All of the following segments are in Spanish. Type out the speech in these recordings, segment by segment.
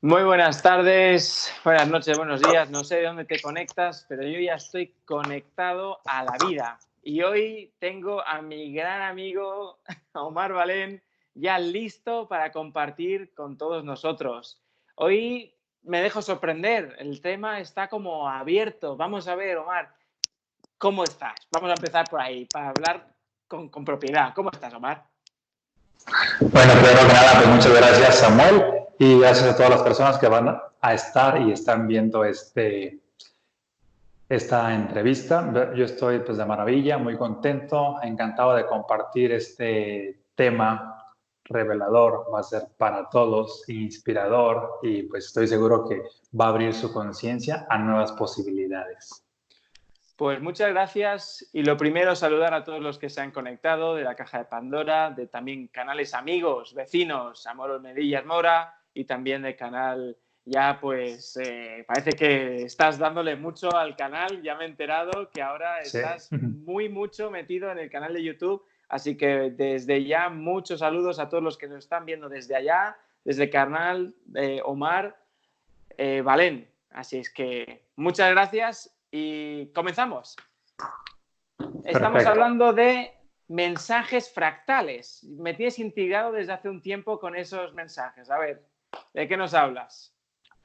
Muy buenas tardes, buenas noches, buenos días. No sé de dónde te conectas, pero yo ya estoy conectado a la vida. Y hoy tengo a mi gran amigo Omar Valén ya listo para compartir con todos nosotros. Hoy me dejo sorprender, el tema está como abierto. Vamos a ver, Omar, ¿cómo estás? Vamos a empezar por ahí, para hablar con, propiedad. ¿Cómo estás, Omar? Bueno, primero que nada, pues muchas gracias, Samuel, y gracias a todas las personas que van a estar y están viendo este, esta entrevista. Yo estoy pues de maravilla, muy contento, encantado de compartir este tema revelador, va a ser para todos, inspirador y pues estoy seguro que va a abrir su conciencia a nuevas posibilidades. Pues muchas gracias y lo primero saludar a todos los que se han conectado de la caja de Pandora, de también canales amigos, vecinos, Amor Medillas Mora y también del canal ya pues eh, parece que estás dándole mucho al canal, ya me he enterado que ahora estás muy mucho metido en el canal de YouTube Así que desde ya muchos saludos a todos los que nos están viendo desde allá, desde el canal de Omar eh, Valén. Así es que muchas gracias y comenzamos. Estamos hablando de mensajes fractales. Me tienes intrigado desde hace un tiempo con esos mensajes. A ver, ¿de qué nos hablas?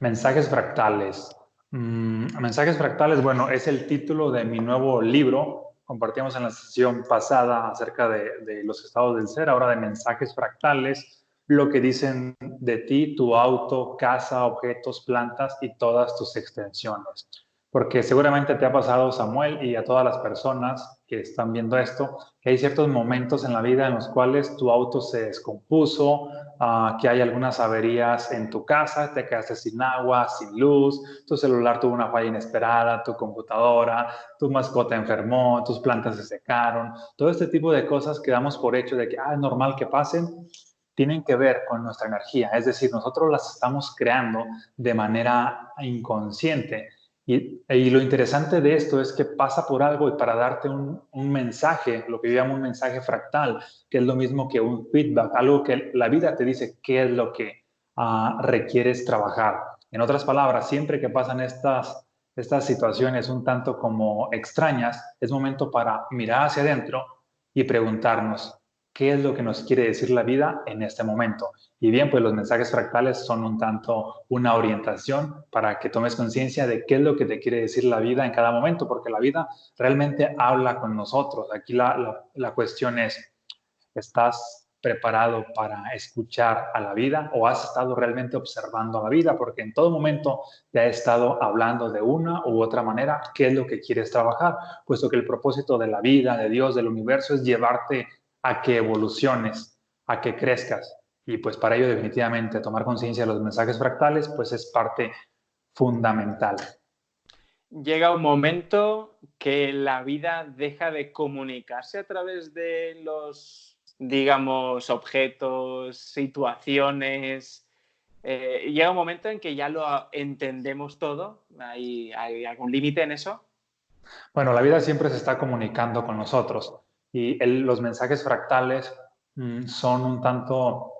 Mensajes fractales. Mm, mensajes fractales, bueno, es el título de mi nuevo libro compartíamos en la sesión pasada acerca de, los estados del ser, ahora de mensajes fractales, lo que dicen de ti, tu auto, casa, objetos, plantas y todas tus extensiones porque seguramente te ha pasado, Samuel, y a todas las personas que están viendo esto, que hay ciertos momentos en la vida en los cuales tu auto se descompuso, ah, que hay algunas averías en tu casa, te quedaste sin agua, sin luz, tu celular tuvo una falla inesperada, tu computadora, tu mascota enfermó, tus plantas se secaron, todo este tipo de cosas que damos por hecho de que ah, es normal que pasen, tienen que ver con nuestra energía, es decir, nosotros las estamos creando de manera inconsciente y, lo interesante de esto es que pasa por algo y para darte un, mensaje, lo que yo llamo un mensaje fractal, que es lo mismo que un feedback, algo que la vida te dice qué es lo que ah, requieres trabajar. En otras palabras, siempre que pasan estas, estas situaciones un tanto como extrañas, es momento para mirar hacia adentro y preguntarnos, qué es lo que nos quiere decir la vida en este momento. Y bien, pues los mensajes fractales son un tanto una orientación para que tomes conciencia de qué es lo que te quiere decir la vida en cada momento, porque la vida realmente habla con nosotros. Aquí la, la, cuestión es, ¿estás preparado para escuchar a la vida o has estado realmente observando a la vida? Porque en todo momento te ha estado hablando de una u otra manera qué es lo que quieres trabajar, puesto que el propósito de la vida, de Dios, del universo es llevarte a que evoluciones, a que crezcas. Y pues para ello definitivamente tomar conciencia de los mensajes fractales pues es parte fundamental. Llega un momento que la vida deja de comunicarse a través de los, digamos, objetos, situaciones. Eh, llega un momento en que ya lo entendemos todo. ¿Hay, hay algún límite en eso? Bueno, la vida siempre se está comunicando con nosotros y los mensajes fractales mm, son un tanto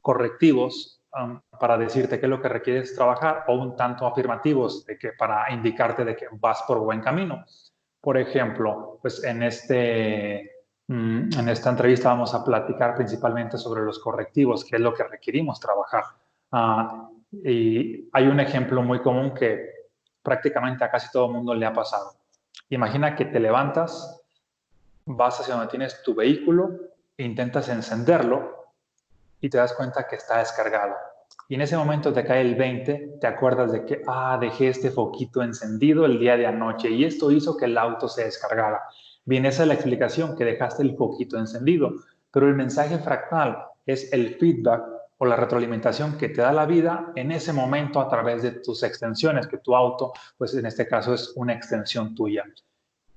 correctivos para decirte qué es lo que requieres trabajar o un tanto afirmativos de que para indicarte de que vas por buen camino. Por ejemplo, pues en, este, mm, en esta entrevista vamos a platicar principalmente sobre los correctivos, qué es lo que requerimos trabajar. Ah, y hay un ejemplo muy común que prácticamente a casi todo el mundo le ha pasado. Imagina que te levantas vas hacia donde tienes tu vehículo, intentas encenderlo y te das cuenta que está descargado. Y en ese momento te cae el 20, te acuerdas de que, ah, dejé este foquito encendido el día de anoche y esto hizo que el auto se descargara. Bien, esa es la explicación, que dejaste el foquito encendido. Pero el mensaje fractal es el feedback o la retroalimentación que te da la vida en ese momento a través de tus extensiones, que tu auto, pues en este caso es una extensión tuya.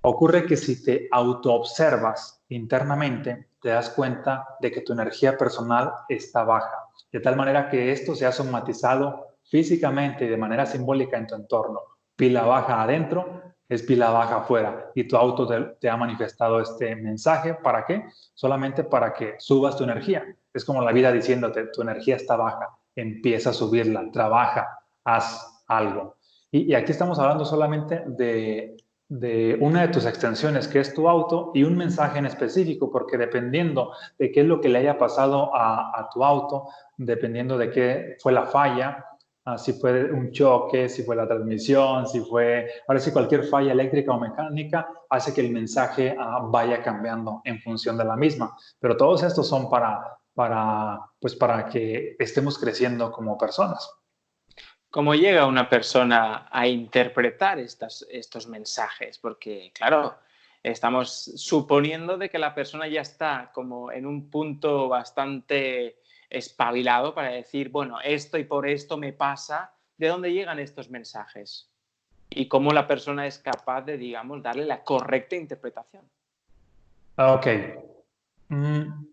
Ocurre que si te autoobservas internamente, te das cuenta de que tu energía personal está baja, de tal manera que esto se ha somatizado físicamente y de manera simbólica en tu entorno. Pila baja adentro es pila baja afuera y tu auto te, ha manifestado este mensaje. ¿Para qué? Solamente para que subas tu energía. Es como la vida diciéndote, tu energía está baja. empieza a subirla, trabaja, haz algo. Y, aquí estamos hablando solamente de, una de tus extensiones, que es tu auto, y un mensaje en específico, porque dependiendo de qué es lo que le haya pasado a, tu auto, dependiendo de qué fue la falla, ah, si fue un choque, si fue la transmisión, si fue, ahora si cualquier falla eléctrica o mecánica, hace que el mensaje ah, vaya cambiando en función de la misma. Pero todos estos son para, para, pues para que estemos creciendo como personas. ¿Cómo llega una persona a interpretar estos mensajes? Porque, claro, estamos suponiendo de que la persona ya está como en un punto bastante espabilado para decir, bueno, esto y por esto me pasa. ¿De dónde llegan estos mensajes? Y cómo la persona es capaz de, digamos, darle la correcta interpretación. Ok. Mm,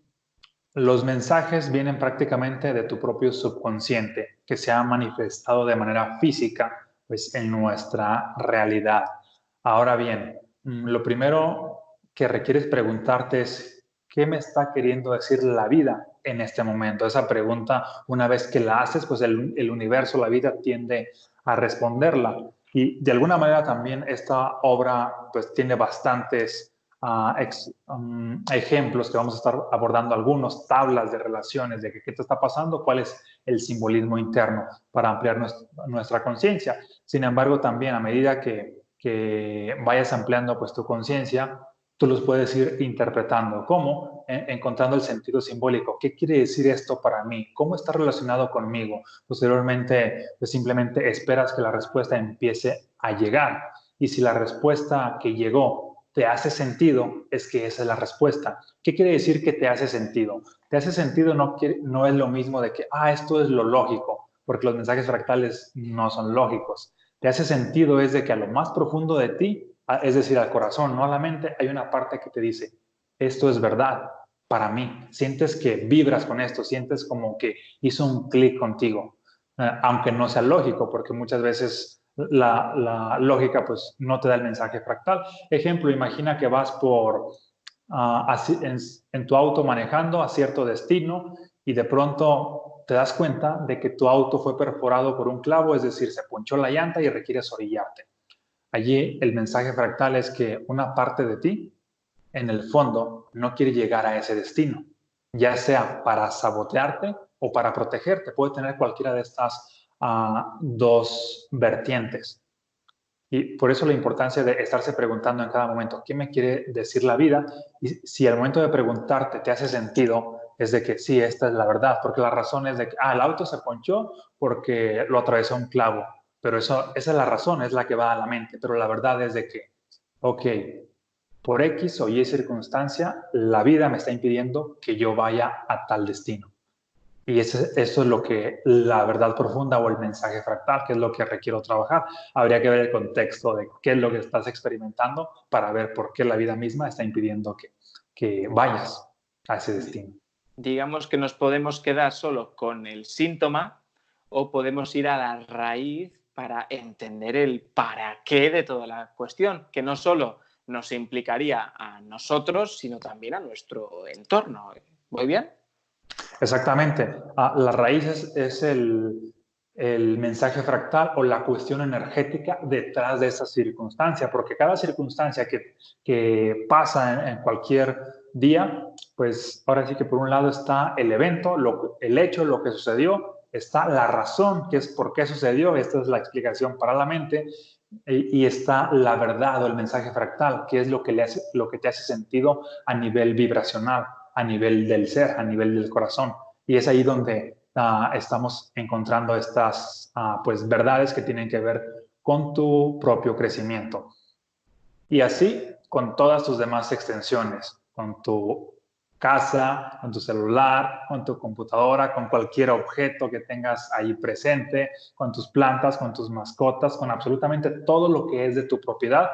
los mensajes vienen prácticamente de tu propio subconsciente, que se ha manifestado de manera física pues, en nuestra realidad. Ahora bien, mm, lo primero que requieres preguntarte es, ¿qué me está queriendo decir la vida en este momento? Esa pregunta, una vez que la haces, pues el, el universo, la vida tiende a responderla. Y de alguna manera también esta obra pues tiene bastantes Um, ejemplos que vamos a estar abordando algunos, tablas de relaciones de qué te está pasando, cuál es el simbolismo interno para ampliar nuestra, conciencia. Sin embargo, también a medida que, que vayas ampliando pues tu conciencia, tú los puedes ir interpretando. ¿Cómo? encontrando el sentido simbólico. ¿Qué quiere decir esto para mí? ¿Cómo está relacionado conmigo? Posteriormente, pues simplemente esperas que la respuesta empiece a llegar. Y si la respuesta que llegó te hace sentido, es que esa es la respuesta. ¿Qué quiere decir que te hace sentido? Te hace sentido no, no es lo mismo de que, ah, esto es lo lógico, porque los mensajes fractales no son lógicos. Te hace sentido es de que a lo más profundo de ti, es decir, al corazón, no a la mente, hay una parte que te dice, esto es verdad para mí. Sientes que vibras con esto, sientes como que hizo un clic contigo, eh, aunque no sea lógico, porque muchas veces la, lógica pues no te da el mensaje fractal. Ejemplo, imagina que vas por, ah, en, tu auto manejando a cierto destino y de pronto te das cuenta de que tu auto fue perforado por un clavo, es decir, se ponchó la llanta y requieres orillarte. Allí el mensaje fractal es que una parte de ti, en el fondo, no quiere llegar a ese destino, ya sea para sabotearte o para protegerte. Puede tener cualquiera de estas a dos vertientes. Y por eso la importancia de estarse preguntando en cada momento, ¿qué me quiere decir la vida? Y si al momento de preguntarte te hace sentido, es de que sí, esta es la verdad, porque la razón es de que, ah, el auto se ponchó porque lo atravesó un clavo, pero eso, esa es la razón, es la que va a la mente, pero la verdad es de que, ok, por X o Y circunstancia, la vida me está impidiendo que yo vaya a tal destino. Y eso, es lo que la verdad profunda o el mensaje fractal, que es lo que requiero trabajar. Habría que ver el contexto de qué es lo que estás experimentando para ver por qué la vida misma está impidiendo que, que vayas a ese destino. Digamos que nos podemos quedar solo con el síntoma o podemos ir a la raíz para entender el para qué de toda la cuestión, que no solo nos implicaría a nosotros, sino también a nuestro entorno. ¿Muy bien? Exactamente. Ah, la raíz es, el, mensaje fractal o la cuestión energética detrás de esa circunstancia, porque cada circunstancia que, pasa en, cualquier día, pues ahora sí que por un lado está el evento, lo, el hecho, lo que sucedió, está la razón, que es por qué sucedió, esta es la explicación para la mente, y, está la verdad o el mensaje fractal, que es lo que, le hace, lo que te hace sentido a nivel vibracional a nivel del ser, a nivel del corazón. Y es ahí donde ah, estamos encontrando estas ah, pues verdades que tienen que ver con tu propio crecimiento. Y así con todas tus demás extensiones, con tu casa, con tu celular, con tu computadora, con cualquier objeto que tengas ahí presente, con tus plantas, con tus mascotas, con absolutamente todo lo que es de tu propiedad,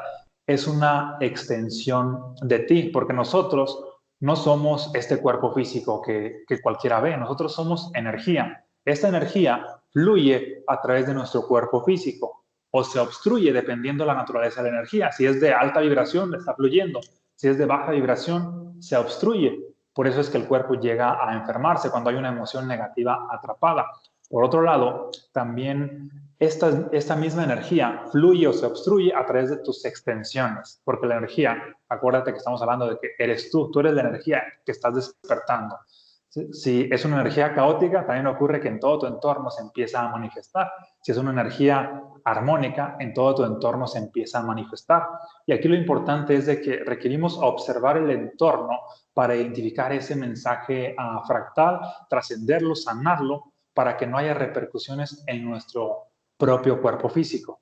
es una extensión de ti, porque nosotros no somos este cuerpo físico que, cualquiera ve, nosotros somos energía. Esta energía fluye a través de nuestro cuerpo físico o se obstruye dependiendo de la naturaleza de la energía. Si es de alta vibración, está fluyendo. Si es de baja vibración, se obstruye. Por eso es que el cuerpo llega a enfermarse cuando hay una emoción negativa atrapada. Por otro lado, también esta, esta misma energía fluye o se obstruye a través de tus extensiones, porque la energía, acuérdate que estamos hablando de que eres tú, tú eres la energía que estás despertando. Si es una energía caótica, también ocurre que en todo tu entorno se empieza a manifestar. Si es una energía armónica, en todo tu entorno se empieza a manifestar. Y aquí lo importante es de que requerimos observar el entorno para identificar ese mensaje uh, fractal, trascenderlo, sanarlo, para que no haya repercusiones en nuestro propio cuerpo físico.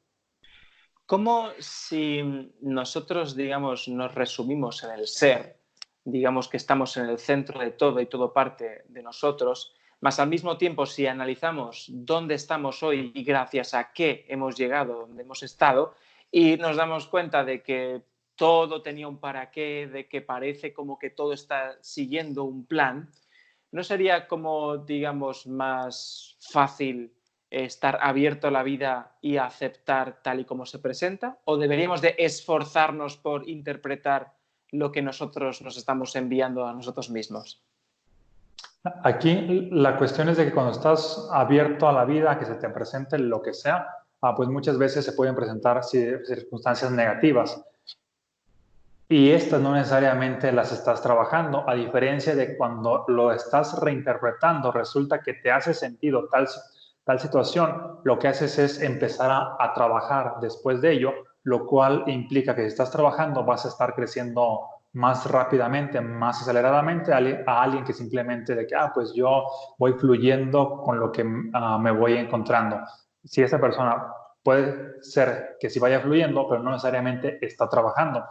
¿Cómo si nosotros, digamos, nos resumimos en el ser, digamos que estamos en el centro de todo y todo parte de nosotros, más al mismo tiempo si analizamos dónde estamos hoy y gracias a qué hemos llegado donde hemos estado y nos damos cuenta de que todo tenía un para qué, de que parece como que todo está siguiendo un plan, ¿no sería como, digamos, más fácil estar abierto a la vida y aceptar tal y como se presenta? ¿O deberíamos de esforzarnos por interpretar lo que nosotros nos estamos enviando a nosotros mismos? Aquí la cuestión es de que cuando estás abierto a la vida, que se te presente lo que sea, ah, pues muchas veces se pueden presentar circunstancias negativas. Y estas no necesariamente las estás trabajando, a diferencia de cuando lo estás reinterpretando, resulta que te hace sentido tal, tal situación, lo que haces es empezar a, trabajar después de ello lo cual implica que si estás trabajando vas a estar creciendo más rápidamente, más aceleradamente a, alguien que simplemente de que, ah, pues yo voy fluyendo con lo que ah, me voy encontrando. Si esa persona puede ser que si vaya fluyendo, pero no necesariamente está trabajando,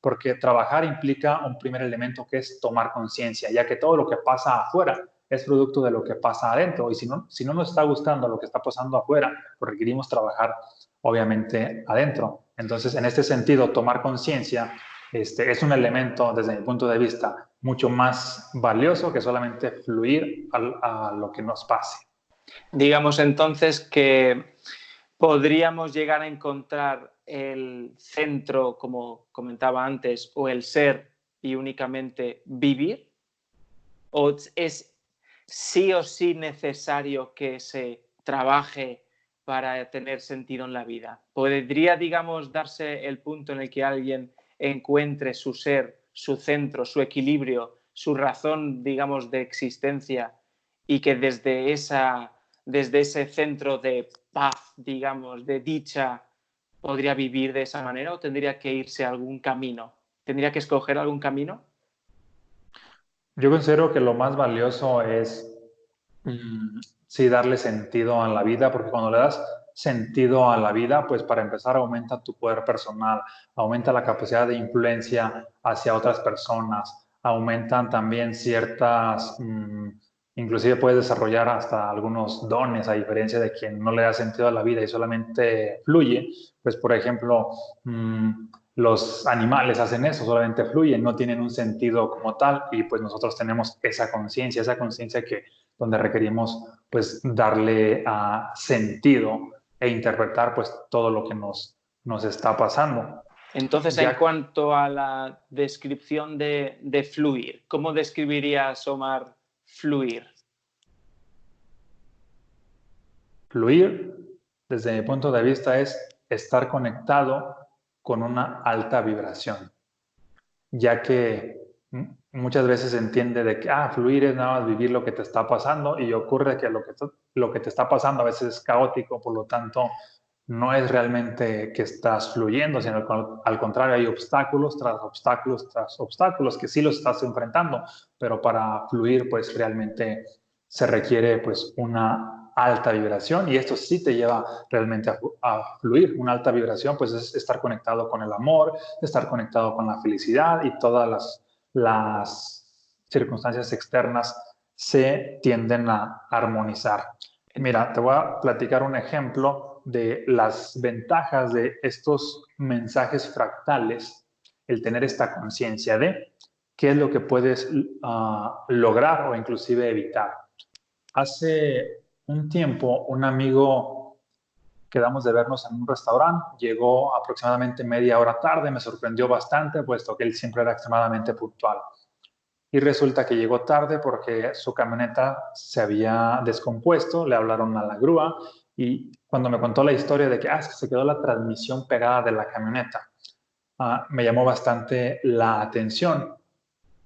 porque trabajar implica un primer elemento que es tomar conciencia, ya que todo lo que pasa afuera es producto de lo que pasa adentro, y si no, si no nos está gustando lo que está pasando afuera, pues requerimos trabajar obviamente adentro. Entonces, en este sentido, tomar conciencia este, es un elemento, desde mi punto de vista, mucho más valioso que solamente fluir a, a lo que nos pase. Digamos entonces que podríamos llegar a encontrar el centro, como comentaba antes, o el ser y únicamente vivir? ¿O es sí o sí necesario que se trabaje para tener sentido en la vida? ¿Podría, digamos, darse el punto en el que alguien encuentre su ser, su centro, su equilibrio, su razón, digamos, de existencia y que desde, esa, desde ese centro de paz, digamos, de dicha, podría vivir de esa manera o tendría que irse a algún camino? ¿Tendría que escoger algún camino? Yo considero que lo más valioso es mm, sí darle sentido a la vida, porque cuando le das sentido a la vida, pues para empezar aumenta tu poder personal, aumenta la capacidad de influencia hacia otras personas, aumentan también ciertas, mm, inclusive puedes desarrollar hasta algunos dones, a diferencia de quien no le da sentido a la vida y solamente fluye, pues por ejemplo, mm, los animales hacen eso, solamente fluyen, no tienen un sentido como tal y pues nosotros tenemos esa conciencia, esa conciencia que donde requerimos pues darle uh, sentido e interpretar pues todo lo que nos, nos está pasando. Entonces, en cuanto a la descripción de, de fluir, ¿cómo describirías, Omar, fluir? Fluir, desde mi punto de vista, es estar conectado con una alta vibración, ya que muchas veces se entiende de que, ah, fluir es nada más vivir lo que te está pasando y ocurre que lo que, lo que te está pasando a veces es caótico, por lo tanto, no es realmente que estás fluyendo, sino al, al contrario, hay obstáculos tras obstáculos tras obstáculos que sí los estás enfrentando, pero para fluir, pues realmente se requiere pues una alta vibración y esto sí te lleva realmente a, fluir. Una alta vibración pues es estar conectado con el amor, estar conectado con la felicidad y todas las, las circunstancias externas se tienden a armonizar. Mira, te voy a platicar un ejemplo de las ventajas de estos mensajes fractales, el tener esta conciencia de qué es lo que puedes ah, lograr o inclusive evitar. Hace un tiempo, un amigo, quedamos de vernos en un restaurante, llegó aproximadamente media hora tarde, me sorprendió bastante, puesto que él siempre era extremadamente puntual. y resulta que llegó tarde porque su camioneta se había descompuesto, le hablaron a la grúa y cuando me contó la historia de que, ah, se quedó la transmisión pegada de la camioneta, ah, me llamó bastante la atención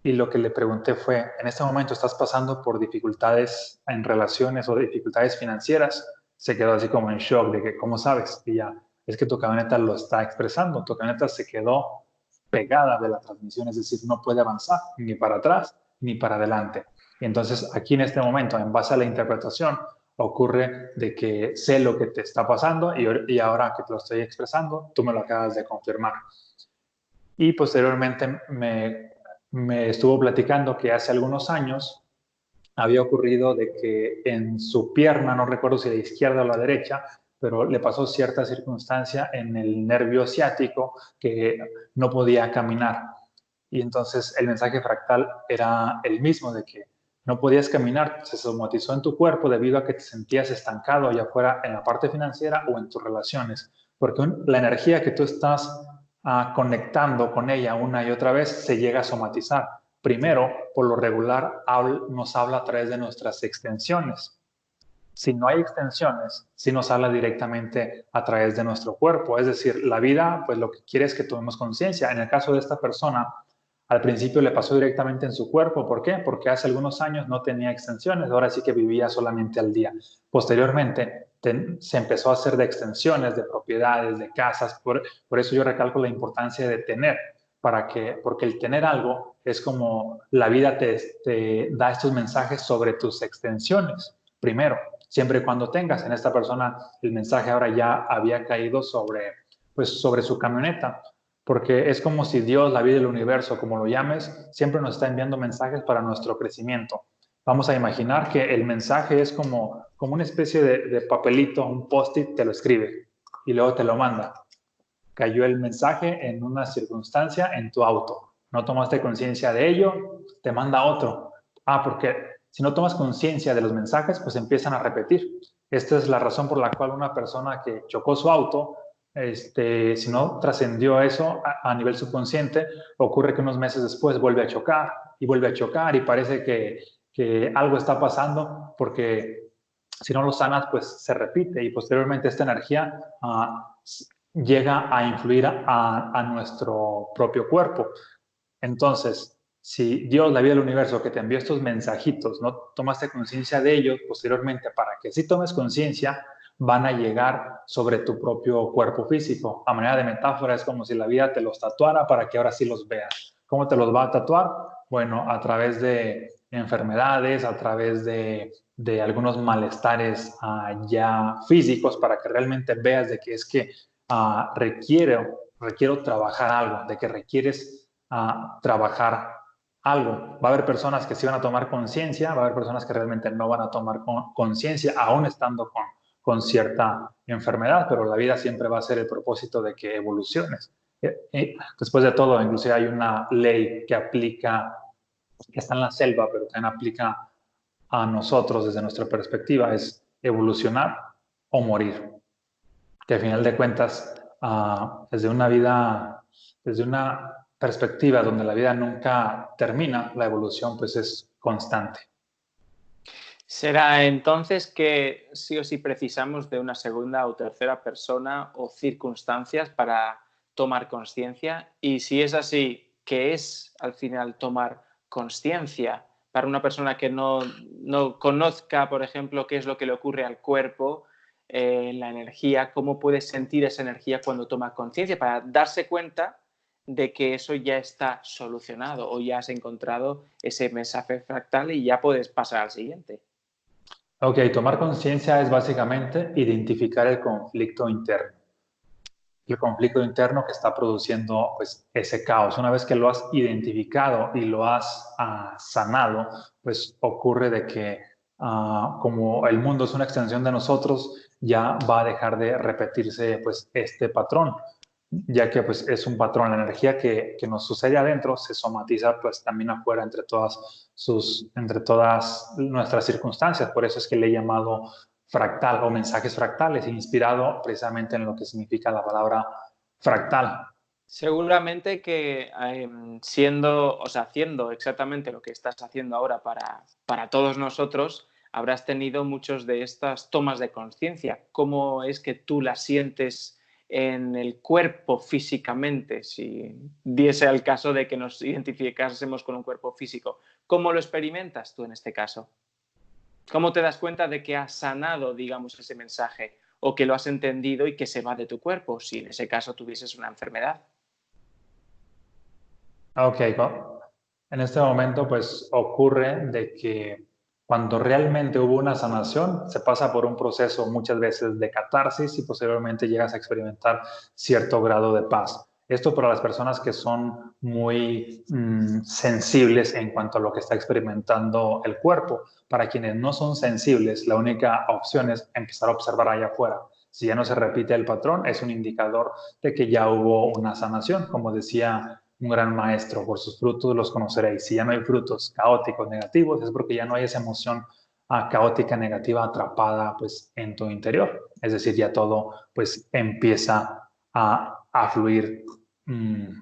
y lo que le pregunté fue, en este momento estás pasando por dificultades en relaciones o dificultades financieras, se quedó así como en shock de que, ¿cómo sabes? Y ya, es que tu camioneta lo está expresando, tu camioneta se quedó pegada de la transmisión, es decir, no puede avanzar ni para atrás ni para adelante. Y entonces aquí en este momento, en base a la interpretación, ocurre de que sé lo que te está pasando y, y ahora que te lo estoy expresando, tú me lo acabas de confirmar. Y posteriormente me, me estuvo platicando que hace algunos años había ocurrido de que en su pierna, no recuerdo si la izquierda o la derecha, pero le pasó cierta circunstancia en el nervio ciático que no podía caminar. Y entonces el mensaje fractal era el mismo de que no podías caminar, se somatizó en tu cuerpo debido a que te sentías estancado, ya fuera en la parte financiera o en tus relaciones, porque la energía que tú estás conectando con ella una y otra vez se llega a somatizar. Primero, por lo regular, nos habla a través de nuestras extensiones si no hay extensiones, si nos habla directamente a través de nuestro cuerpo. Es decir, la vida, pues lo que quiere es que tomemos conciencia. En el caso de esta persona, al principio le pasó directamente en su cuerpo. ¿Por qué? Porque hace algunos años no tenía extensiones, ahora sí que vivía solamente al día. Posteriormente se empezó a hacer de extensiones, de propiedades, de casas. Por, por eso yo recalco la importancia de tener, para que, porque el tener algo es como la vida te, da estos mensajes sobre tus extensiones. Primero, siempre y cuando tengas. En esta persona el mensaje ahora ya había caído sobre, pues, sobre su camioneta, porque es como si Dios, la vida del universo, como lo llames, siempre nos está enviando mensajes para nuestro crecimiento. Vamos a imaginar que el mensaje es como, como una especie de, papelito, un post-it, te lo escribe y luego te lo manda. Cayó el mensaje en una circunstancia en tu auto. No tomaste conciencia de ello, te manda otro. Ah, porque si no tomas conciencia de los mensajes, pues empiezan a repetir. Esta es la razón por la cual una persona que chocó su auto, este, si no trascendió eso a, nivel subconsciente, ocurre que unos meses después vuelve a chocar y vuelve a chocar y parece que, que algo está pasando porque si no lo sanas, pues se repite y posteriormente esta energía ah, llega a influir a, nuestro propio cuerpo. Entonces, si Dios, la vida del universo, que te envió estos mensajitos, no tomaste conciencia de ellos posteriormente para que si tomes conciencia, van a llegar sobre tu propio cuerpo físico. A manera de metáfora es como si la vida te los tatuara para que ahora sí los veas. ¿Cómo te los va a tatuar? Bueno, a través de enfermedades, a través de, algunos malestares uh, ya físicos para que realmente veas de que es que uh, requiero, requiero trabajar algo, de que requieres uh, trabajar algo. Va a haber personas que sí van a tomar conciencia, va a haber personas que realmente no van a tomar conciencia, aún estando con, con cierta enfermedad, pero la vida siempre va a ser el propósito de que evoluciones. después de todo, inclusive hay una ley que aplica, que está en la selva, pero también aplica a nosotros desde nuestra perspectiva, es evolucionar o morir. Que al final de cuentas, uh, desde una vida, desde una perspectiva donde la vida nunca termina, la evolución pues es constante. ¿Será entonces que sí o sí precisamos de una segunda o tercera persona o circunstancias para tomar conciencia? Y si es así, ¿qué es al final tomar conciencia? Para una persona que no, no, conozca, por ejemplo, qué es lo que le ocurre al cuerpo, eh, la energía, cómo puede sentir esa energía cuando toma conciencia, para darse cuenta de que eso ya está solucionado o ya has encontrado ese mensaje fractal y ya puedes pasar al siguiente. Ok, tomar conciencia es básicamente identificar el conflicto interno. El conflicto interno que está produciendo pues, ese caos. Una vez que lo has identificado y lo has ah, sanado, pues ocurre de que ah, como el mundo es una extensión de nosotros, ya va a dejar de repetirse pues, este patrón ya que pues, es un patrón, la energía que, que, nos sucede adentro se somatiza pues también afuera entre todas, sus, entre todas nuestras circunstancias, por eso es que le he llamado fractal o mensajes fractales, inspirado precisamente en lo que significa la palabra fractal. Seguramente que em, siendo, o sea, haciendo exactamente lo que estás haciendo ahora para, para todos nosotros, habrás tenido muchos de estas tomas de conciencia. ¿Cómo es que tú las sientes en el cuerpo físicamente, si diese el caso de que nos identificásemos con un cuerpo físico? ¿Cómo lo experimentas tú en este caso? ¿Cómo te das cuenta de que has sanado, digamos, ese mensaje o que lo has entendido y que se va de tu cuerpo si en ese caso tuvieses una enfermedad? Ok, en este momento pues ocurre de que cuando realmente hubo una sanación, se pasa por un proceso muchas veces de catarsis y posteriormente llegas a experimentar cierto grado de paz. Esto para las personas que son muy mm, sensibles en cuanto a lo que está experimentando el cuerpo. Para quienes no son sensibles, la única opción es empezar a observar allá afuera. Si ya no se repite el patrón, es un indicador de que ya hubo una sanación. Como decía un gran maestro, por sus frutos los conoceréis. Si ya no hay frutos caóticos, negativos, es porque ya no hay esa emoción ah, caótica, negativa atrapada pues en tu interior. Es decir, ya todo pues empieza a, fluir mm,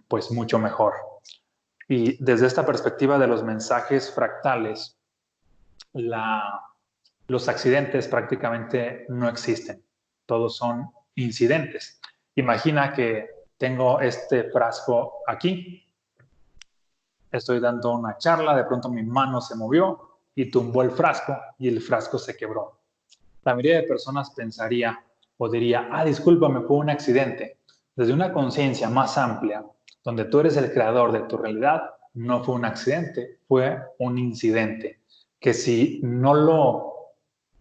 pues mucho mejor. Y desde esta perspectiva de los mensajes fractales, los accidentes prácticamente no existen. Todos son incidentes. Imagina que tengo este frasco aquí, estoy dando una charla, de pronto mi mano se movió y tumbó el frasco y el frasco se quebró. La mayoría de personas pensaría o diría, ah, discúlpame, fue un accidente. Desde una conciencia más amplia, donde tú eres el creador de tu realidad, no fue un accidente, fue un incidente. Que si no lo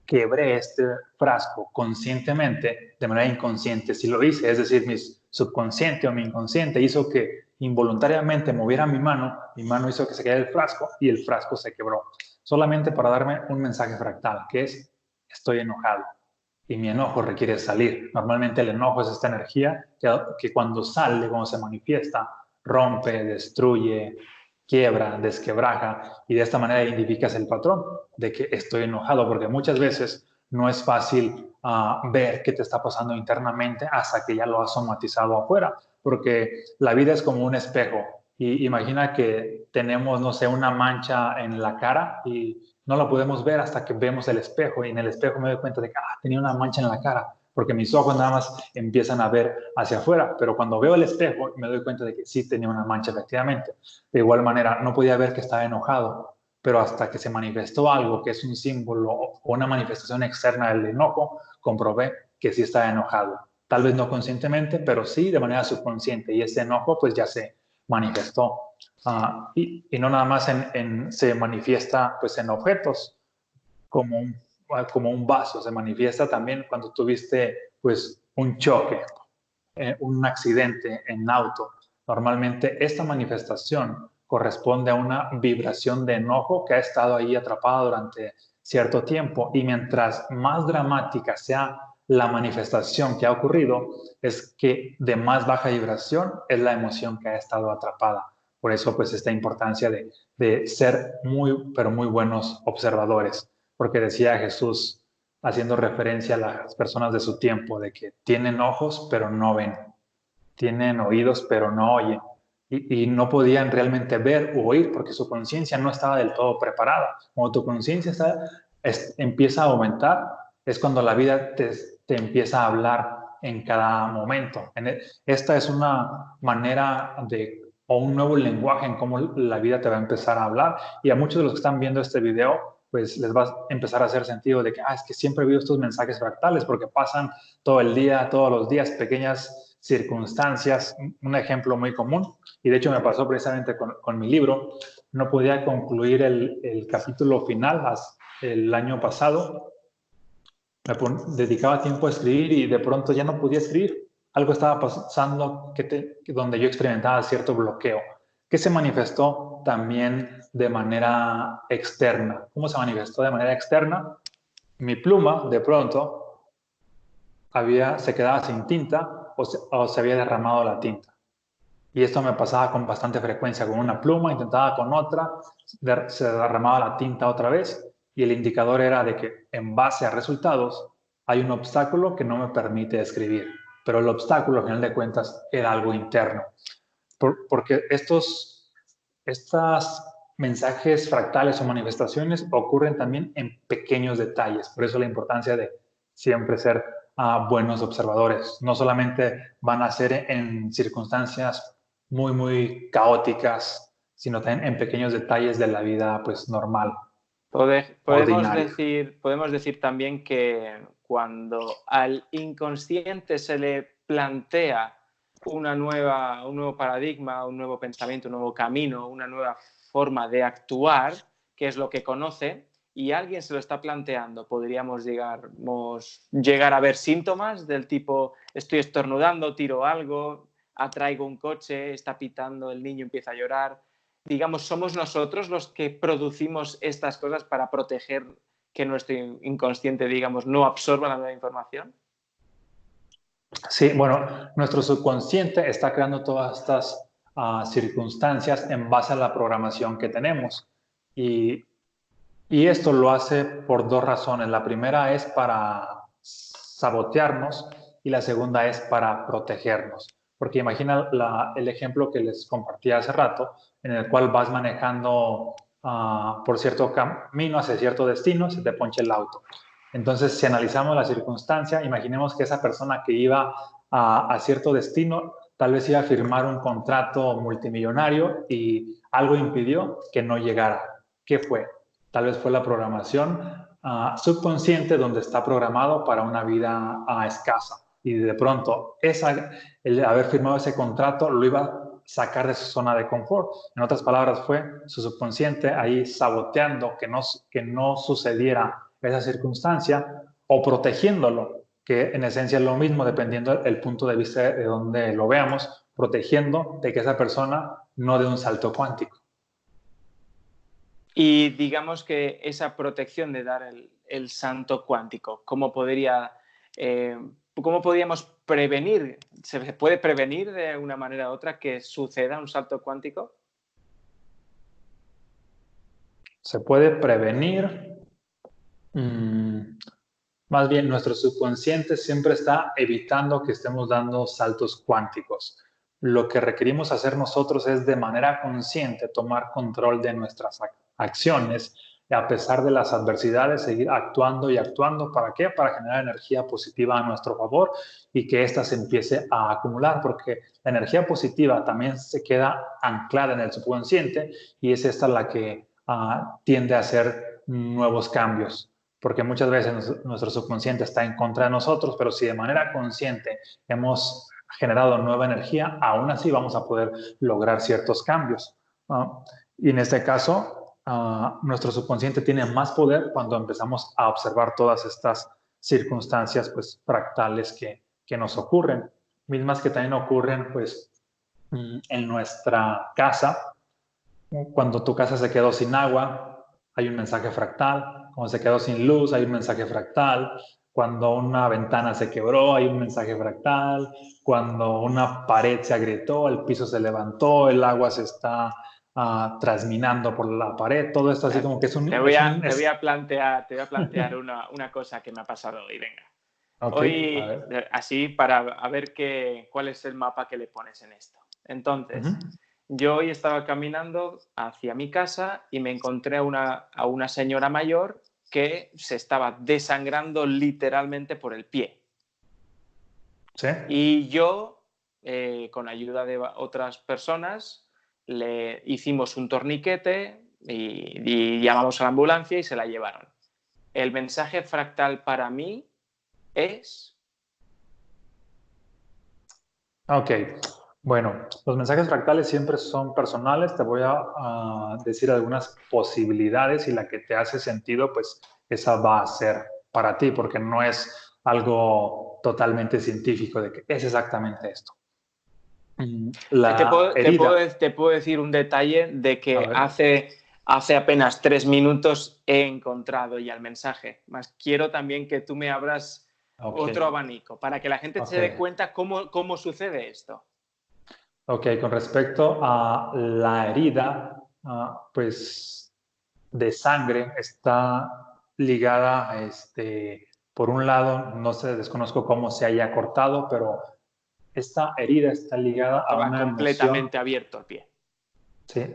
quebré este frasco conscientemente, de manera inconsciente, si lo hice, es decir, mis subconsciente o mi inconsciente hizo que involuntariamente moviera mi mano, mi mano hizo que se quedara el frasco y el frasco se quebró. Solamente para darme un mensaje fractal, que es estoy enojado y mi enojo requiere salir. Normalmente el enojo es esta energía que, cuando sale, cuando se manifiesta, rompe, destruye, quiebra, desquebraja y de esta manera identificas el patrón de que estoy enojado, porque muchas veces no es fácil ver qué te está pasando internamente hasta que ya lo has somatizado afuera, porque la vida es como un espejo. Y imagina que tenemos, no sé, una mancha en la cara y no la podemos ver hasta que vemos el espejo y en el espejo me doy cuenta de que ah, tenía una mancha en la cara, porque mis ojos nada más empiezan a ver hacia afuera, pero cuando veo el espejo me doy cuenta de que sí tenía una mancha efectivamente. De igual manera, no podía ver que estaba enojado, pero hasta que se manifestó algo que es un símbolo o una manifestación externa del enojo, comprobé que sí estaba enojado. Tal vez no conscientemente, pero sí de manera subconsciente. Y ese enojo pues ya se manifestó. Ah, y, no nada más en, se manifiesta pues en objetos, como un, como un vaso. Se manifiesta también cuando tuviste pues un choque, eh, un accidente en auto. Normalmente esta manifestación corresponde a una vibración de enojo que ha estado ahí atrapada durante cierto tiempo y mientras más dramática sea la manifestación que ha ocurrido, es que de más baja vibración es la emoción que ha estado atrapada. Por eso, pues, esta importancia de, de ser muy, pero muy buenos observadores, porque decía Jesús, haciendo referencia a las personas de su tiempo, de que tienen ojos, pero no ven, tienen oídos, pero no oyen, y, no podían realmente ver o oír porque su conciencia no estaba del todo preparada. Cuando tu conciencia empieza a aumentar, es cuando la vida te, empieza a hablar en cada momento. E, esta es una manera de, o un nuevo lenguaje en cómo la vida te va a empezar a hablar. Y a muchos de los que están viendo este video, pues les va a empezar a hacer sentido de que, ah, es que siempre he visto estos mensajes fractales porque pasan todo el día, todos los días, pequeñas circunstancias, un ejemplo muy común, y de hecho me pasó precisamente con, mi libro, no podía concluir el, capítulo final el año pasado, me dedicaba tiempo a escribir y de pronto ya no podía escribir, algo estaba pasando que donde yo experimentaba cierto bloqueo, que se manifestó también de manera externa. ¿Cómo se manifestó de manera externa? Mi pluma de pronto había, se quedaba sin tinta o se, había derramado la tinta. Y esto me pasaba con bastante frecuencia, con una pluma, intentaba con otra, se derramaba la tinta otra vez y el indicador era de que en base a resultados hay un obstáculo que no me permite escribir. Pero el obstáculo, al final de cuentas, era algo interno. porque estos estas mensajes fractales o manifestaciones ocurren también en pequeños detalles. Por eso la importancia de siempre ser uh, buenos observadores. No solamente van a ser en circunstancias muy, muy caóticas, sino también en pequeños detalles de la vida pues normal. podemos, decir, podemos decir también que cuando al inconsciente se le plantea una nueva, un nuevo paradigma, un nuevo pensamiento, un nuevo camino, una nueva forma de actuar, que es lo que conoce, y alguien se lo está planteando, podríamos llegar, llegar a ver síntomas del tipo estoy estornudando, tiro algo, atraigo un coche, está pitando, el niño empieza a llorar. Digamos, somos nosotros los que producimos estas cosas para proteger que nuestro inconsciente, digamos, no absorba la nueva información. Sí, bueno, nuestro subconsciente está creando todas estas uh, circunstancias en base a la programación que tenemos. Y, y esto lo hace por dos razones. La primera es para sabotearnos y la segunda es para protegernos. Porque imagina el ejemplo que les compartí hace rato, en el cual vas manejando uh, por cierto camino hacia cierto destino, se te ponche el auto. Entonces, si analizamos la circunstancia, imaginemos que esa persona que iba a, a cierto destino tal vez iba a firmar un contrato multimillonario y algo impidió que no llegara. ¿Qué fue? Tal vez fue la programación uh, subconsciente donde está programado para una vida uh, escasa. Y de pronto, esa, el haber firmado ese contrato lo iba sacar de su zona de confort. En otras palabras, fue su subconsciente ahí saboteando que no, que no sucediera esa circunstancia o protegiéndolo, que en esencia es lo mismo dependiendo del punto de vista de donde lo veamos, protegiendo de que esa persona no dé un salto cuántico. Y digamos que esa protección de dar el, el salto cuántico, ¿cómo podría, eh, cómo podríamos prevenir? ¿Se puede prevenir de una manera u otra que suceda un salto cuántico? Se puede prevenir Mm, más bien, nuestro subconsciente siempre está evitando que estemos dando saltos cuánticos. Lo que requerimos hacer nosotros es de manera consciente tomar control de nuestras acciones a pesar de las adversidades seguir actuando y actuando. ¿Para qué? Para generar energía positiva a nuestro favor y que ésta se empiece a acumular, porque la energía positiva también se queda anclada en el subconsciente y es esta la que uh, tiende a hacer nuevos cambios porque muchas veces nuestro subconsciente está en contra de nosotros, pero si de manera consciente hemos generado nueva energía, aún así vamos a poder lograr ciertos cambios. Y en este caso, uh, nuestro subconsciente tiene más poder cuando empezamos a observar todas estas circunstancias pues, fractales que, que nos ocurren, mismas que también ocurren pues, mm, en nuestra casa. Cuando tu casa se quedó sin agua, hay un mensaje fractal cuando se quedó sin luz, hay un mensaje fractal. Cuando una ventana se quebró, hay un mensaje fractal. Cuando una pared se agrietó, el piso se levantó, el agua se está uh, trasminando por la pared. Todo esto así como que es un... Te voy a, te voy a plantear, te voy a plantear una, una, cosa que me ha pasado hoy. Venga. hoy, así para a ver qué, cuál es el mapa que le pones en esto. Entonces, yo hoy estaba caminando hacia mi casa y me encontré a una, a una señora mayor que se estaba desangrando literalmente por el pie. Y yo, eh, con ayuda de otras personas, le hicimos un torniquete y, llamamos a la ambulancia y se la llevaron. El mensaje fractal para mí es... Ok, bueno, los mensajes fractales siempre son personales. Te voy a, decir algunas posibilidades y la que te hace sentido, pues esa va a ser para ti, porque no es algo totalmente científico de que es exactamente esto. Te, puedo, decir un detalle de que hace, hace apenas tres minutos he encontrado ya el mensaje. Más quiero también que tú me abras otro abanico para que la gente se dé cuenta cómo, cómo sucede esto. Ok, con respecto a la herida, ah, pues de sangre está ligada, este, por un lado, no sé, desconozco cómo se haya cortado, pero esta herida está ligada a una completamente abierto el pie. Sí,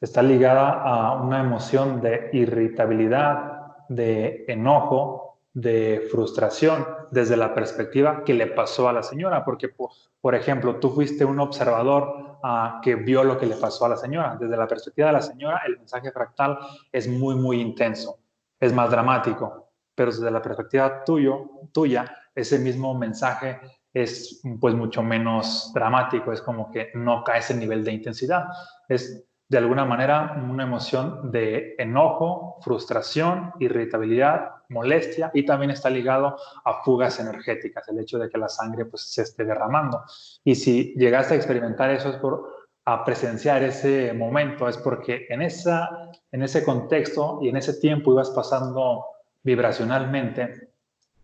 está ligada a una emoción de irritabilidad, de enojo, de frustración desde la perspectiva que le pasó a la señora, porque por, ejemplo, tú fuiste un observador ah, que vio lo que le pasó a la señora. Desde la perspectiva de la señora, el mensaje fractal es muy, muy intenso, es más dramático, pero desde la perspectiva tuyo, tuya, ese mismo mensaje es pues mucho menos dramático, es como que no cae ese nivel de intensidad. Es de alguna manera una emoción de enojo, frustración, irritabilidad, molestia y también está ligado a fugas energéticas, el hecho de que la sangre pues, se esté derramando. Y si llegaste a experimentar eso es por a presenciar ese momento, es porque en, esa, en ese contexto y en ese tiempo ibas pasando vibracionalmente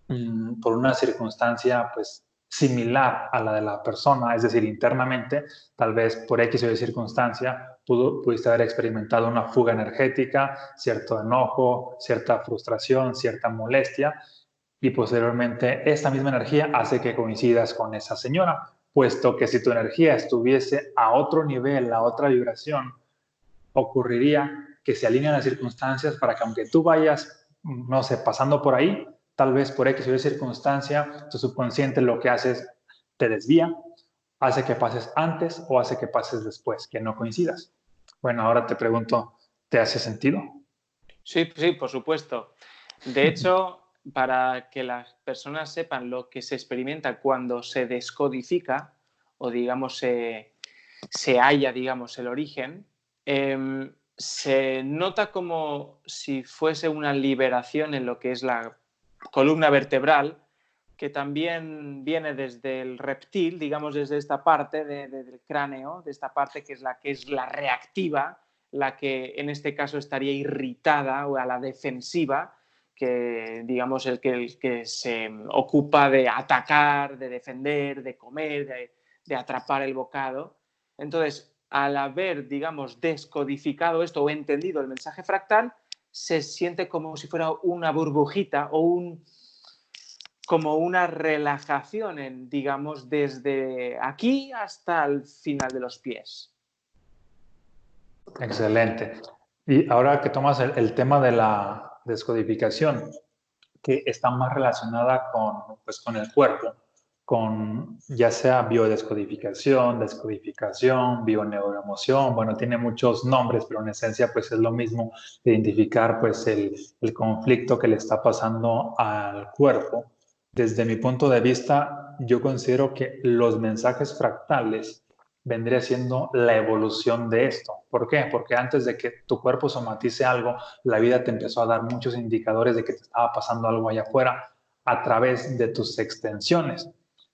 mm, por una circunstancia pues similar a la de la persona, es decir, internamente, tal vez por X o Y circunstancia, pudo, pudiste haber experimentado una fuga energética, cierto enojo, cierta frustración, cierta molestia, y posteriormente esta misma energía hace que coincidas con esa señora, puesto que si tu energía estuviese a otro nivel, a otra vibración, ocurriría que se alinean las circunstancias para que aunque tú vayas, no sé, pasando por ahí, tal vez por X o Y circunstancia, tu subconsciente lo que hace es te desvía, hace que pases antes o hace que pases después, que no coincidas. Bueno, ahora te pregunto, ¿te hace sentido? Sí, sí, por supuesto. De hecho, para que las personas sepan lo que se experimenta cuando se descodifica o digamos se, halla, digamos, el origen, em, se nota como si fuese una liberación en lo que es la columna vertebral, que también viene desde el reptil, digamos desde esta parte del cráneo, de esta parte que es la que es la reactiva, la que en este caso estaría irritada o a la defensiva, que digamos el que, el que se ocupa de atacar, de defender, de comer, de, de atrapar el bocado. Entonces, al haber, digamos, descodificado esto o entendido el mensaje fractal, se siente como si fuera una burbujita o un, como una relajación, en, digamos, desde aquí hasta el final de los pies. Excelente. Y ahora que tomas el, tema de la descodificación, que está más relacionada con, pues, con el cuerpo, con ya sea biodescodificación, descodificación, bioneuroemoción, bueno, tiene muchos nombres, pero en esencia pues es lo mismo identificar pues el, el conflicto que le está pasando al cuerpo. Desde mi punto de vista, yo considero que los mensajes fractales vendría siendo la evolución de esto. ¿Por qué? Porque antes de que tu cuerpo somatice algo, la vida te empezó a dar muchos indicadores de que te estaba pasando algo allá afuera a través de tus extensiones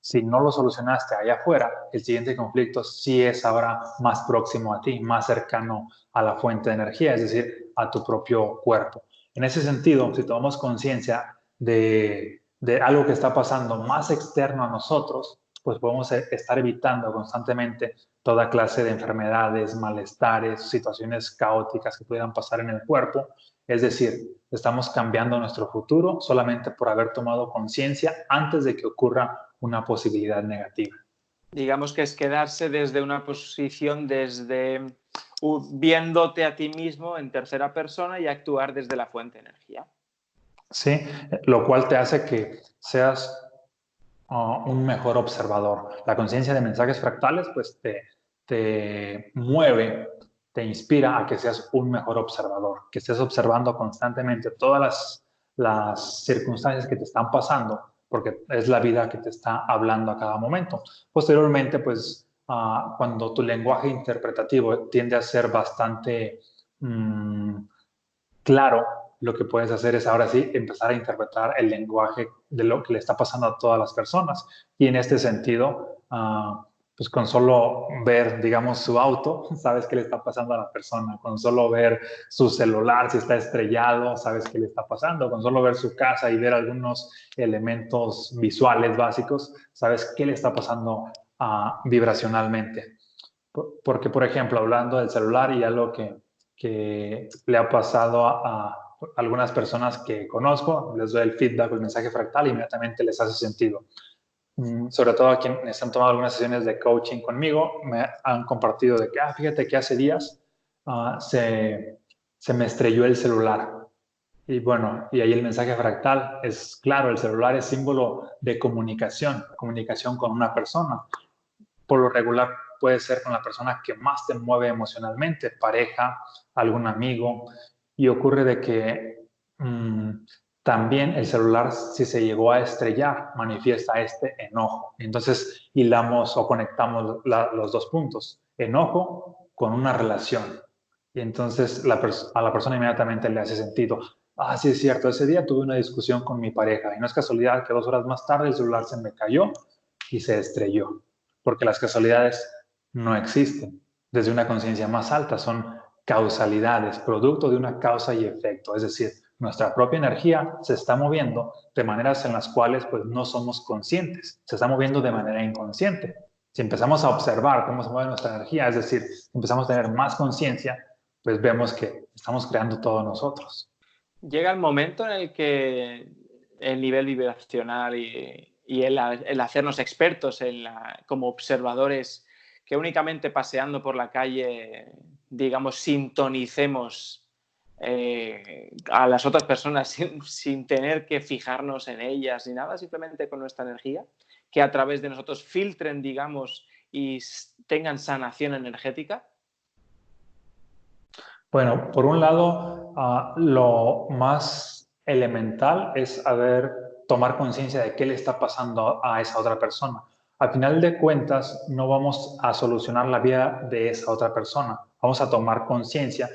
si no lo solucionaste allá afuera, el siguiente conflicto sí es ahora más próximo a ti, más cercano a la fuente de energía, es decir, a tu propio cuerpo. En ese sentido, si tomamos conciencia de, de algo que está pasando más externo a nosotros, pues podemos e, estar evitando constantemente toda clase de enfermedades, malestares, situaciones caóticas que pudieran pasar en el cuerpo. Es decir, estamos cambiando nuestro futuro solamente por haber tomado conciencia antes de que ocurra una posibilidad negativa. Digamos que es quedarse desde una posición, desde viéndote a ti mismo en tercera persona y actuar desde la fuente de energía. Sí, lo cual te hace que seas uh, un mejor observador. La conciencia de mensajes fractales pues te, te mueve, te inspira a que seas un mejor observador, que estés observando constantemente todas las, las circunstancias que te están pasando porque es la vida que te está hablando a cada momento. Posteriormente, pues ah, cuando tu lenguaje interpretativo tiende a ser bastante mm, claro, lo que puedes hacer es ahora sí empezar a interpretar el lenguaje de lo que le está pasando a todas las personas. Y en este sentido, uh, pues con solo ver, digamos, su auto, sabes qué le está pasando a la persona. Con solo ver su celular, si está estrellado, sabes qué le está pasando. Con solo ver su casa y ver algunos elementos visuales básicos, sabes qué le está pasando uh, vibracionalmente. Porque, por ejemplo, hablando del celular y algo que, que le ha pasado a, algunas personas que conozco, les doy el feedback, el mensaje fractal, inmediatamente les hace sentido sobre todo a quienes han tomado algunas sesiones de coaching conmigo, me han compartido de que, ah, fíjate que hace días ah, se, se me estrelló el celular. Y bueno, y ahí el mensaje fractal es claro, el celular es símbolo de comunicación, comunicación con una persona. Por lo regular puede ser con la persona que más te mueve emocionalmente, pareja, algún amigo, y ocurre de que mm, también el celular, si se llegó a estrellar, manifiesta este enojo. Entonces hilamos o conectamos los dos puntos, enojo con una relación. Y entonces a la persona inmediatamente le hace sentido. Ah, sí es cierto, ese día tuve una discusión con mi pareja y no es casualidad que dos horas más tarde el celular se me cayó y se estrelló, porque las casualidades no existen. Desde una conciencia más alta son causalidades, producto de una causa y efecto, es decir, nuestra propia energía se está moviendo de maneras en las cuales pues no somos conscientes, se está moviendo de manera inconsciente. Si empezamos a observar cómo se mueve nuestra energía, es decir, empezamos a tener más conciencia, pues vemos que estamos creando todo nosotros. Llega el momento en el que el nivel vibracional y, el, hacernos expertos en como observadores que únicamente paseando por la calle, digamos, sintonicemos eh, a las otras personas sin, tener que fijarnos en ellas ni nada, simplemente con nuestra energía, que a través de nosotros filtren, digamos, y tengan sanación energética? Bueno, por un lado, ah, lo más elemental es saber tomar conciencia de qué le está pasando a esa otra persona al final de cuentas no vamos a solucionar la vida de esa otra persona. Vamos a tomar conciencia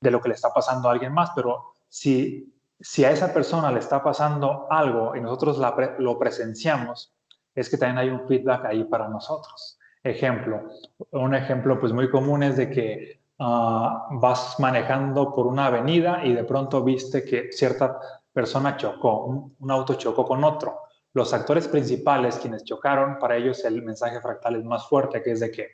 de lo que le está pasando a alguien más, pero si, si a esa persona le está pasando algo y nosotros lo presenciamos, es que también hay un feedback ahí para nosotros. Ejemplo, un ejemplo pues muy común es de que ah, vas manejando por una avenida y de pronto viste que cierta persona chocó, un auto chocó con otro los actores principales, quienes chocaron, para ellos el mensaje fractal es más fuerte, que es de que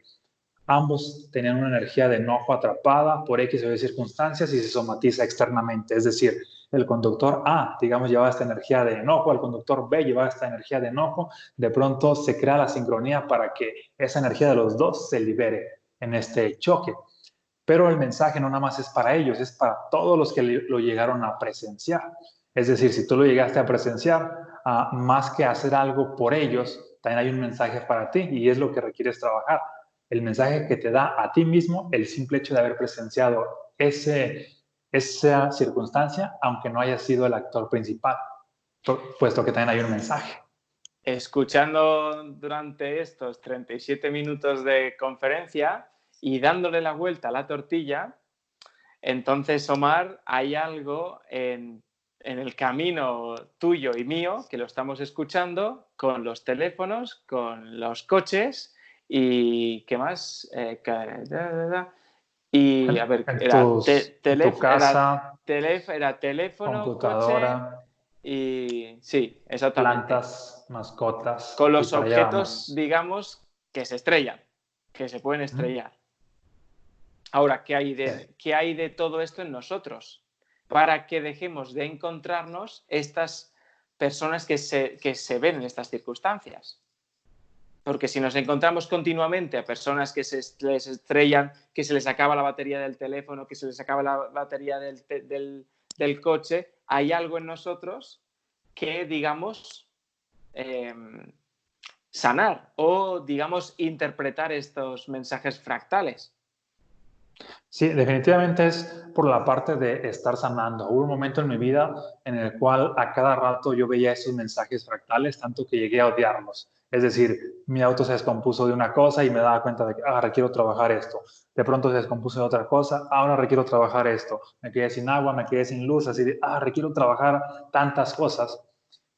ambos tenían una energía de enojo atrapada por X o Y circunstancias y se somatiza externamente. Es decir, el conductor A, digamos, llevaba esta energía de enojo, el conductor B llevaba esta energía de enojo, de pronto se crea la sincronía para que esa energía de los dos se libere en este choque. Pero el mensaje no nada más es para ellos, es para todos los que lo llegaron a presenciar. Es decir, si tú lo llegaste a presenciar, más que hacer algo por ellos, también hay un mensaje para ti y es lo que requieres trabajar. El mensaje que te da a ti mismo el simple hecho de haber presenciado ese, esa circunstancia, aunque no haya sido el actor principal, puesto que también hay un mensaje. Escuchando durante estos 37 minutos de conferencia y dándole la vuelta a la tortilla, entonces, Omar, hay algo en en el camino tuyo y mío, que lo estamos escuchando, con los teléfonos, con los coches y ¿qué más? Eh, y a ver, era, era, teléfono, computadora. y sí, exactamente. Plantas, mascotas. Con los objetos, digamos, que se estrellan, que se pueden estrellar. Ahora, ¿qué hay, de, ¿qué hay de todo esto en nosotros? para que dejemos de encontrarnos estas personas que se, se ven en estas circunstancias. Porque si nos encontramos continuamente a personas que se les estrellan, que se les acaba la batería del teléfono, que se les acaba la batería del, coche, hay algo en nosotros que, digamos, em, sanar o, digamos, interpretar estos mensajes fractales. Sí, definitivamente es por la parte de estar sanando. Hubo un momento en mi vida en el cual a cada rato yo veía esos mensajes fractales, tanto que llegué a odiarlos. Es decir, mi auto se descompuso de una cosa y me daba cuenta de que, ah, requiero trabajar esto. De pronto se descompuso de otra cosa, ahora requiero trabajar esto. Me quedé sin agua, me quedé sin luz, así de, ah, requiero trabajar tantas cosas.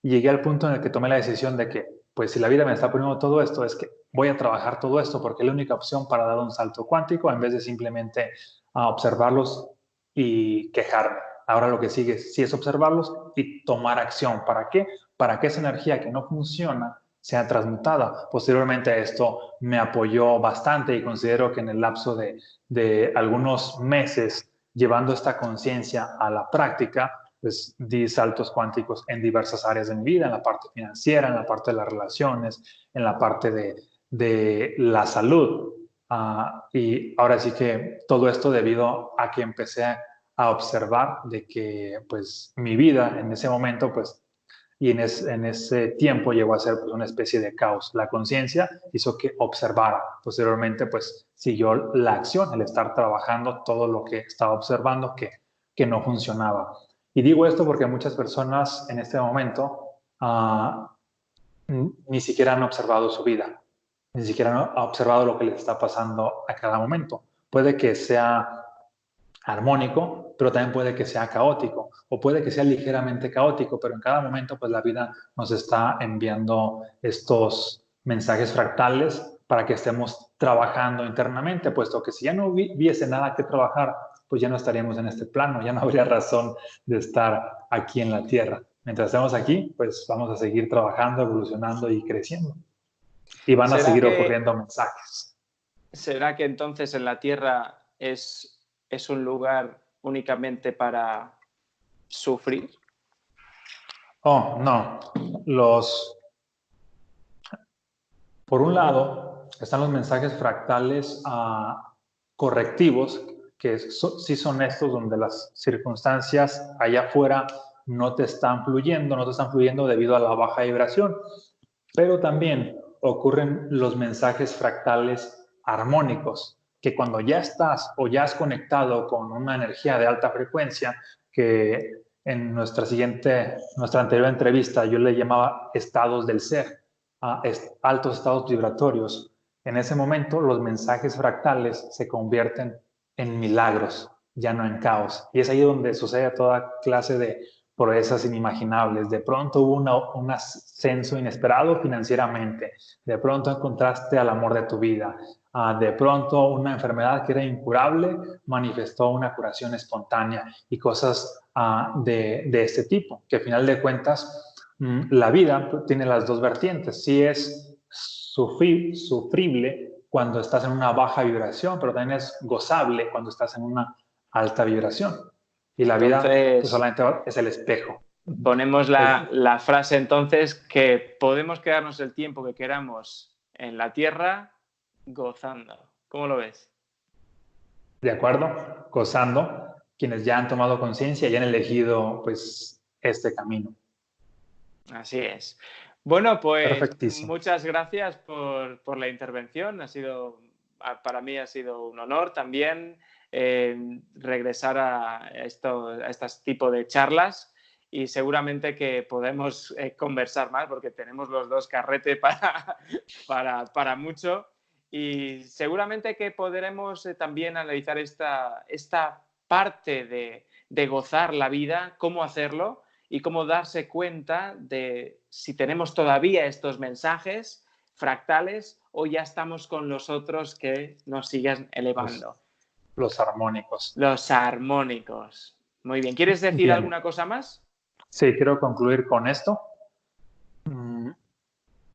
Y llegué al punto en el que tomé la decisión de que, pues si la vida me está poniendo todo esto, es que voy a trabajar todo esto porque es la única opción para dar un salto cuántico en vez de simplemente uh, observarlos y quejarme. Ahora lo que sigue sí es observarlos y tomar acción. ¿Para qué? Para que esa energía que no funciona sea transmutada. Posteriormente esto me apoyó bastante y considero que en el lapso de, de algunos meses llevando esta conciencia a la práctica, pues di saltos cuánticos en diversas áreas de mi vida, en la parte financiera, en la parte de las relaciones, en la parte de, de la salud. Ah, y ahora sí que todo esto debido a que empecé a observar de que pues mi vida en ese momento pues y en, en ese tiempo llegó a ser pues, una especie de caos. La conciencia hizo que observara. Posteriormente pues siguió la acción, el estar trabajando todo lo que estaba observando que, que no funcionaba. Y digo esto porque muchas personas en este momento uh, ni siquiera han observado su vida, ni siquiera han observado lo que les está pasando a cada momento. Puede que sea armónico, pero también puede que sea caótico, o puede que sea ligeramente caótico, pero en cada momento pues la vida nos está enviando estos mensajes fractales para que estemos trabajando internamente, puesto que si ya no hubiese nada que trabajar, pues ya no estaríamos en este plano, ya no habría razón de estar aquí en la Tierra. Mientras estemos aquí, pues vamos a seguir trabajando, evolucionando y creciendo. Y van a seguir ocurriendo mensajes. ¿Será que entonces en la Tierra es, es un lugar únicamente para sufrir? Oh, no. Los. Por un lado, están los mensajes fractales uh, correctivos que sí son estos donde las circunstancias allá afuera no te están fluyendo, no te están fluyendo debido a la baja vibración. Pero también ocurren los mensajes fractales armónicos, que cuando ya estás o ya has conectado con una energía de alta frecuencia, que en nuestra siguiente, nuestra anterior entrevista yo le llamaba estados del ser, a altos estados vibratorios. En ese momento los mensajes fractales se convierten en milagros, ya no en caos. Y es ahí donde sucede toda clase de proezas inimaginables. De pronto hubo un ascenso inesperado financieramente. De pronto encontraste al amor de tu vida. Ah, de pronto una enfermedad que era incurable manifestó una curación espontánea y cosas ah, de, este tipo, que al final de cuentas mm, la vida tiene las dos vertientes. Sí es sufrible cuando estás en una baja vibración, pero también es gozable cuando estás en una alta vibración. Y la vida pues, solamente es el espejo. Ponemos la, la, frase entonces que podemos quedarnos el tiempo que queramos en la tierra gozando. ¿Cómo lo ves? De acuerdo, gozando, quienes ya han tomado conciencia y han elegido pues este camino. Así es. Bueno, pues muchas gracias por, la intervención. Ha sido, para mí ha sido un honor también regresar a, esto, a este tipo de charlas y seguramente que podemos eh, conversar más porque tenemos los dos carrete para, para, mucho y seguramente que podremos eh, también analizar esta, esta parte de, de gozar la vida, cómo hacerlo y cómo darse cuenta de si tenemos todavía estos mensajes fractales o ya estamos con los otros que nos siguen elevando. Los, armónicos. Los armónicos. Muy bien. ¿Quieres decir alguna cosa más? Sí, quiero concluir con esto. Mm,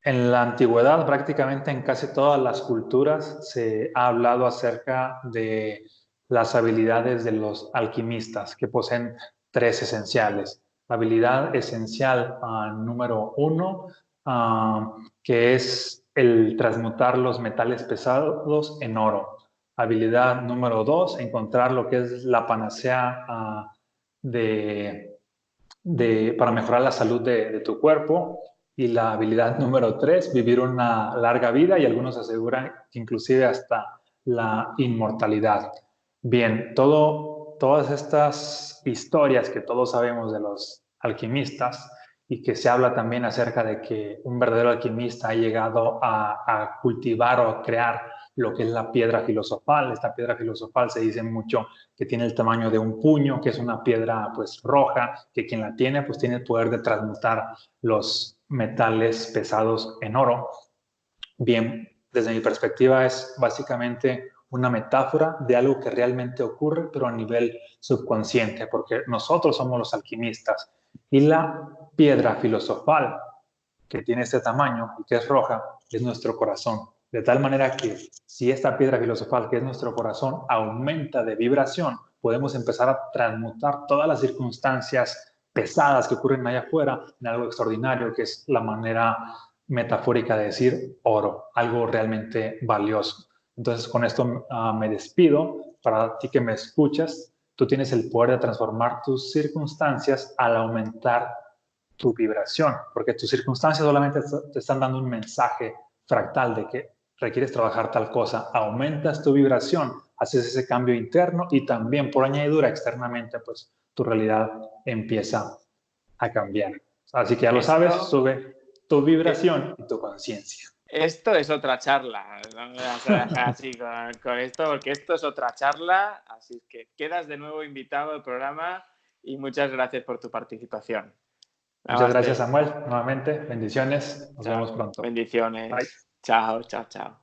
en la antigüedad, prácticamente en casi todas las culturas, se ha hablado acerca de las habilidades de los alquimistas, que poseen tres esenciales habilidad esencial uh, número uno, uh, que es el transmutar los metales pesados en oro. Habilidad número dos, encontrar lo que es la panacea uh, de, para mejorar la salud de, de, tu cuerpo. Y la habilidad número tres, vivir una larga vida y algunos aseguran que inclusive hasta la inmortalidad. Bien, todo todas estas historias que todos sabemos de los alquimistas y que se habla también acerca de que un verdadero alquimista ha llegado a, cultivar o a crear lo que es la piedra filosofal. Esta piedra filosofal se dice mucho que tiene el tamaño de un puño, que es una piedra pues roja, que quien la tiene pues tiene el poder de transmutar los metales pesados en oro. Bien, desde mi perspectiva es básicamente una metáfora de algo que realmente ocurre, pero a nivel subconsciente, porque nosotros somos los alquimistas y la piedra filosofal que tiene este tamaño y que es roja es nuestro corazón. De tal manera que si esta piedra filosofal que es nuestro corazón aumenta de vibración, podemos empezar a transmutar todas las circunstancias pesadas que ocurren allá afuera en algo extraordinario, que es la manera metafórica de decir oro, algo realmente valioso. Entonces, con esto ah, me despido. Para ti que me escuchas, tú tienes el poder de transformar tus circunstancias al aumentar tu vibración, porque tus circunstancias solamente te están dando un mensaje fractal de que requieres trabajar tal cosa, aumentas tu vibración, haces ese cambio interno y también por añadidura externamente, pues tu realidad empieza a cambiar. Así que ya lo sabes, sube tu vibración y tu conciencia. Esto es otra charla, no me vas a dejar así con, esto, porque esto es otra charla, así que quedas de nuevo invitado al programa y muchas gracias por tu participación. Muchas gracias, Samuel. Nuevamente, bendiciones. Nos vemos pronto. Bendiciones. Chao, chao, chao.